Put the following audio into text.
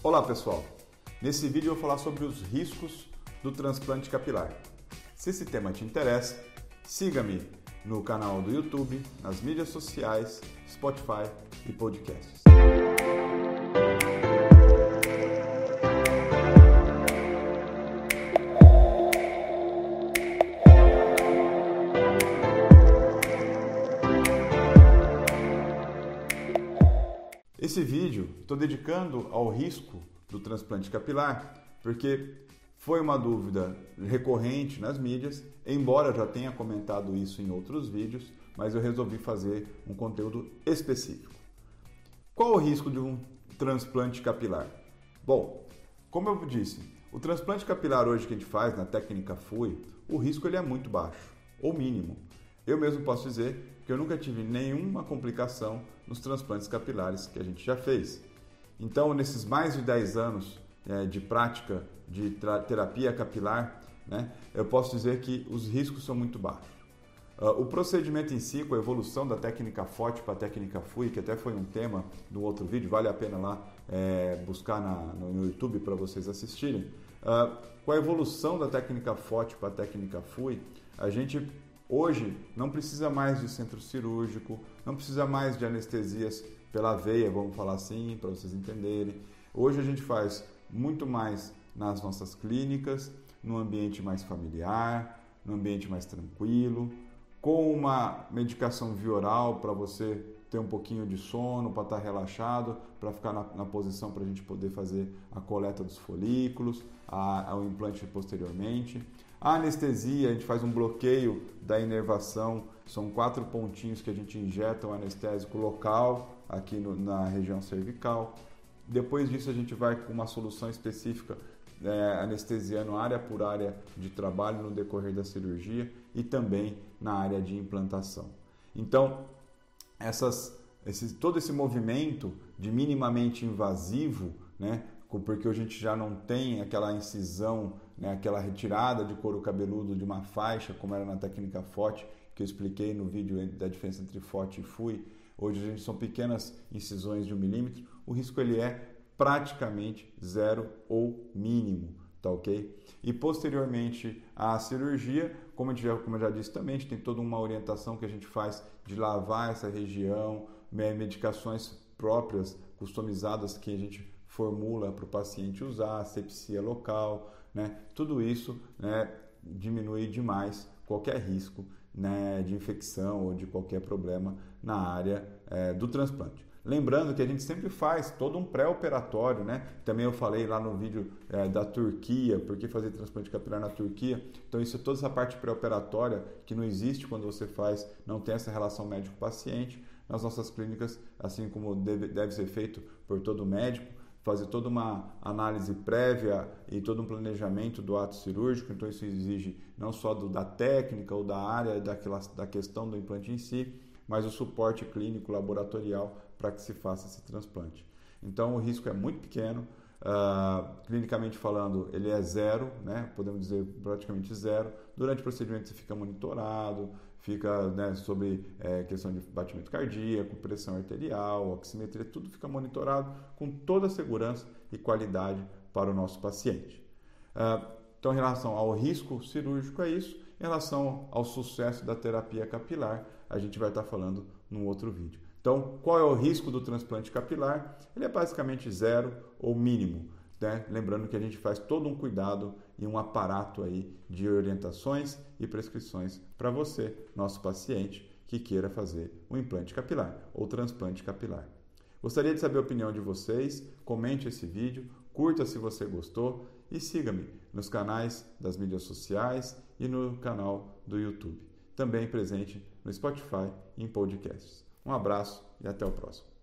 Olá pessoal, nesse vídeo eu vou falar sobre os riscos do transplante capilar. Se esse tema te interessa, siga-me no canal do YouTube, nas mídias sociais, Spotify e podcasts. Esse vídeo estou dedicando ao risco do transplante capilar, porque foi uma dúvida recorrente nas mídias, embora já tenha comentado isso em outros vídeos, mas eu resolvi fazer um conteúdo específico. Qual o risco de um transplante capilar? Bom, como eu disse, o transplante capilar hoje que a gente faz na técnica FUI, o risco ele é muito baixo, ou mínimo. Eu mesmo posso dizer que eu nunca tive nenhuma complicação nos transplantes capilares que a gente já fez. Então, nesses mais de 10 anos é, de prática de terapia capilar, né, eu posso dizer que os riscos são muito baixos. Uh, o procedimento em si, com a evolução da técnica FOT para a técnica FUI, que até foi um tema do outro vídeo, vale a pena lá é, buscar na, no YouTube para vocês assistirem. Uh, com a evolução da técnica FOT para a técnica FUI, a gente Hoje não precisa mais de centro cirúrgico, não precisa mais de anestesias pela veia, vamos falar assim, para vocês entenderem. Hoje a gente faz muito mais nas nossas clínicas, no ambiente mais familiar, no ambiente mais tranquilo, com uma medicação via oral para você ter um pouquinho de sono, para estar tá relaxado, para ficar na, na posição para a gente poder fazer a coleta dos folículos, a, o implante posteriormente. A anestesia, a gente faz um bloqueio da inervação, são quatro pontinhos que a gente injeta um anestésico local aqui no, na região cervical. Depois disso, a gente vai com uma solução específica é, anestesiando área por área de trabalho no decorrer da cirurgia e também na área de implantação. Então, essas, esse, todo esse movimento de minimamente invasivo, né, porque a gente já não tem aquela incisão né, aquela retirada de couro cabeludo de uma faixa, como era na técnica FOT, que eu expliquei no vídeo da diferença entre FOT e FUI. Hoje a gente são pequenas incisões de um milímetro. O risco ele é praticamente zero ou mínimo, tá ok? E posteriormente à cirurgia, como, já, como eu já disse também, a gente tem toda uma orientação que a gente faz de lavar essa região, medicações próprias, customizadas que a gente formula para o paciente usar, asepsia local, né? Tudo isso né, diminui demais qualquer risco né, de infecção ou de qualquer problema na área é, do transplante. Lembrando que a gente sempre faz todo um pré-operatório, né? Também eu falei lá no vídeo é, da Turquia, por que fazer transplante capilar na Turquia. Então, isso toda essa parte pré-operatória que não existe quando você faz, não tem essa relação médico-paciente. Nas nossas clínicas, assim como deve, deve ser feito por todo médico, fazer toda uma análise prévia e todo um planejamento do ato cirúrgico, então isso exige não só do, da técnica ou da área daquela, da questão do implante em si, mas o suporte clínico laboratorial para que se faça esse transplante. Então o risco é muito pequeno, uh, clinicamente falando ele é zero, né? podemos dizer praticamente zero. Durante o procedimento você fica monitorado, fica né, sobre é, questão de batimento cardíaco, pressão arterial, oximetria, tudo fica monitorado com toda a segurança e qualidade para o nosso paciente. Uh, então, em relação ao risco cirúrgico, é isso. Em relação ao sucesso da terapia capilar, a gente vai estar falando num outro vídeo. Então, qual é o risco do transplante capilar? Ele é basicamente zero ou mínimo. Né? Lembrando que a gente faz todo um cuidado e um aparato aí de orientações e prescrições para você, nosso paciente, que queira fazer um implante capilar ou transplante capilar. Gostaria de saber a opinião de vocês, comente esse vídeo, curta se você gostou e siga-me nos canais das mídias sociais e no canal do YouTube. Também presente no Spotify e em podcasts. Um abraço e até o próximo.